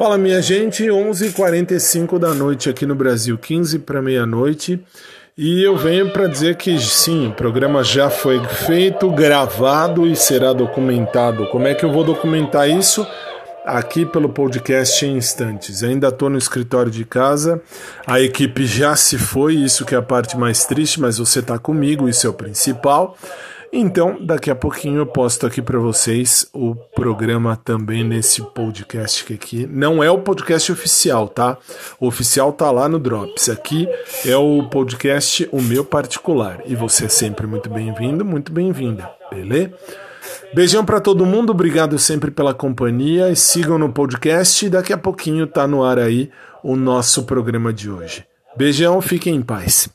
Fala minha gente, 11h45 da noite aqui no Brasil, 15 para meia-noite. E eu venho para dizer que sim, o programa já foi feito, gravado e será documentado. Como é que eu vou documentar isso? Aqui pelo podcast em instantes. Ainda estou no escritório de casa, a equipe já se foi, isso que é a parte mais triste, mas você está comigo, isso é o principal. Então, daqui a pouquinho eu posto aqui para vocês o programa também nesse podcast aqui. Não é o podcast oficial, tá? O oficial tá lá no Drops. Aqui é o podcast o meu particular. E você é sempre muito bem-vindo, muito bem-vinda, beleza? Beijão para todo mundo, obrigado sempre pela companhia e sigam no podcast. Daqui a pouquinho tá no ar aí o nosso programa de hoje. Beijão, fiquem em paz.